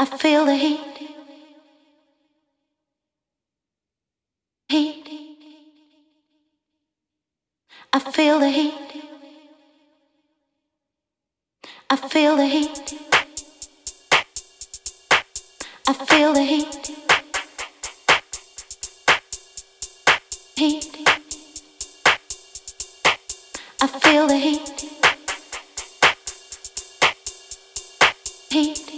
I feel the heat. Heat. I feel the heat. I feel the heat. I feel the heat. Heat. I feel the heat. Heat.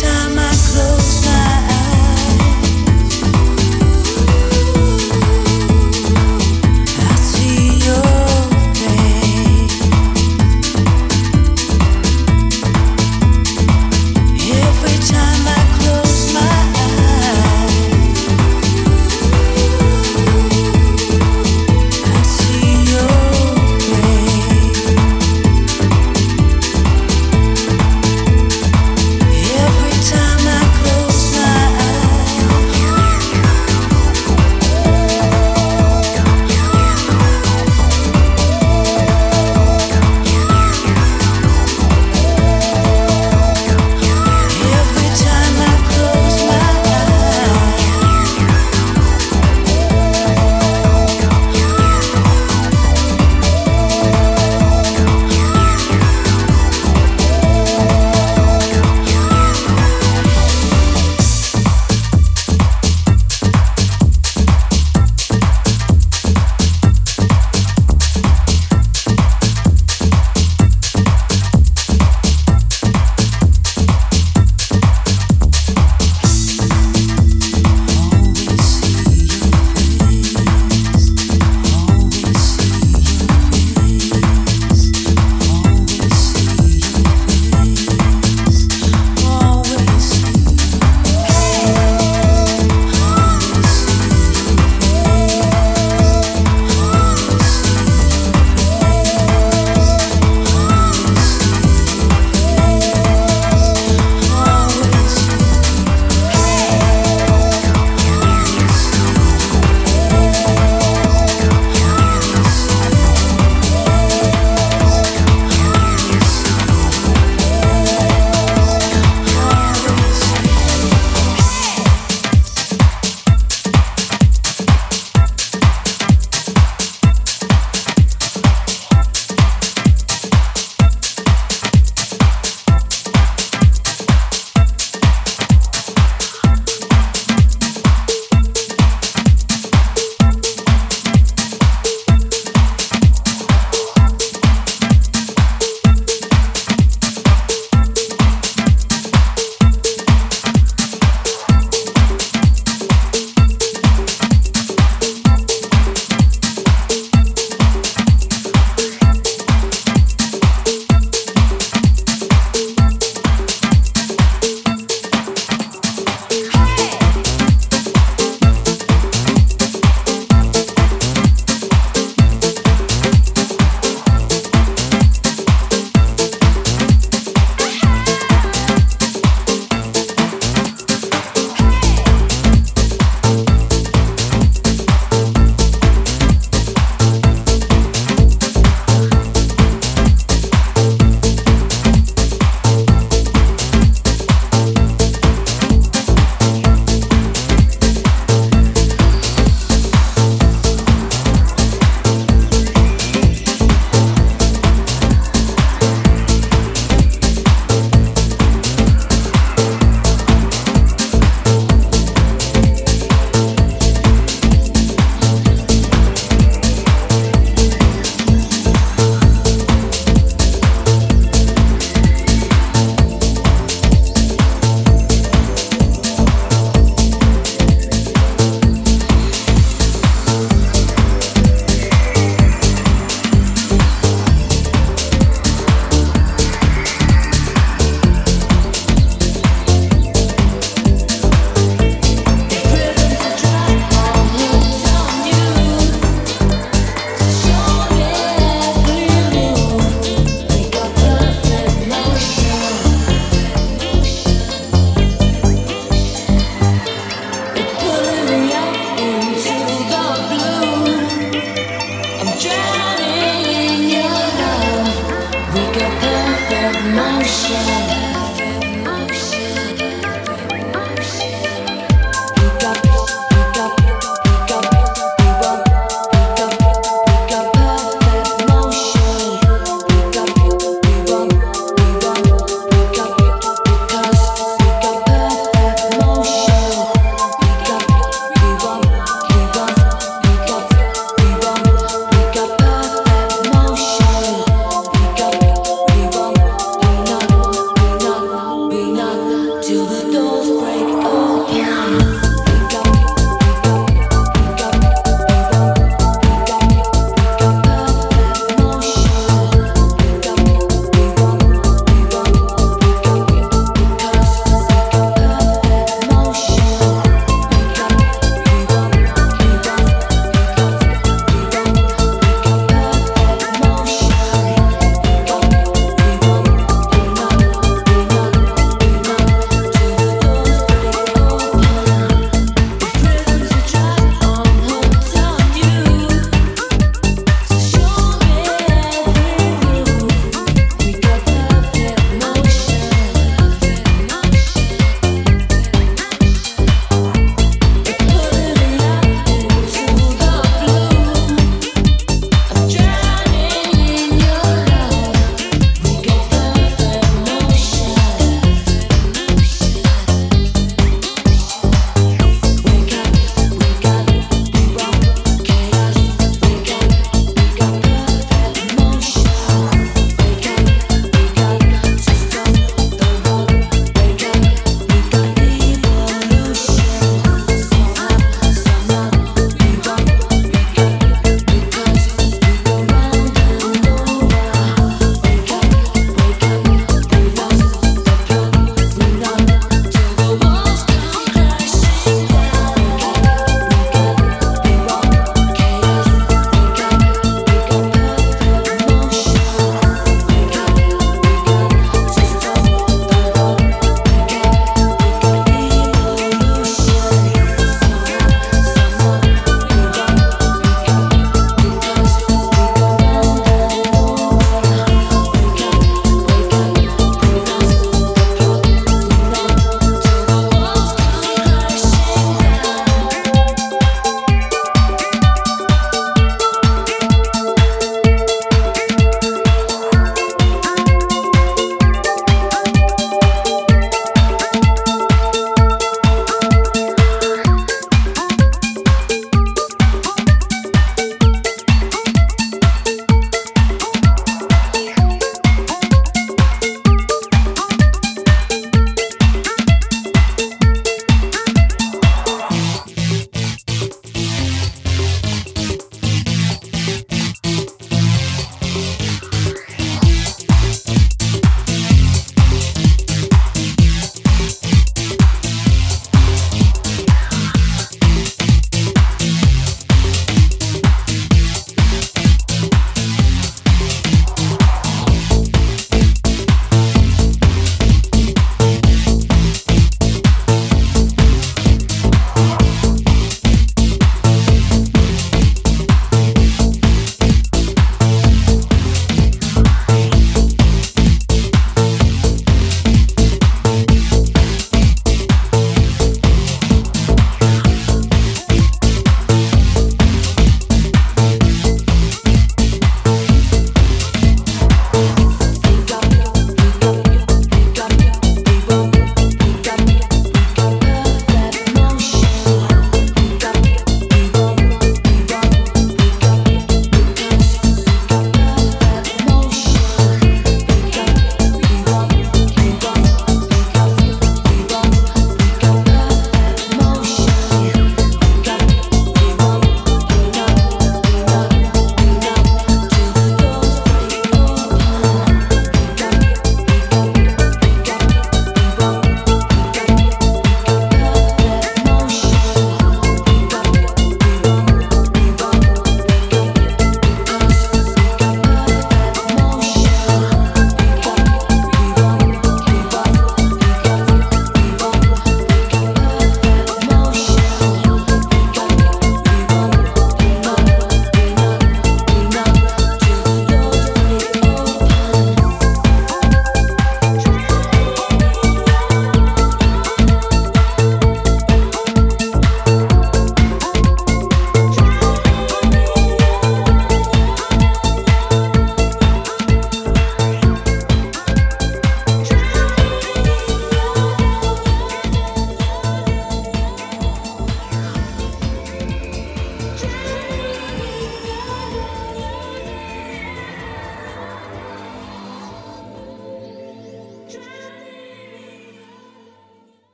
time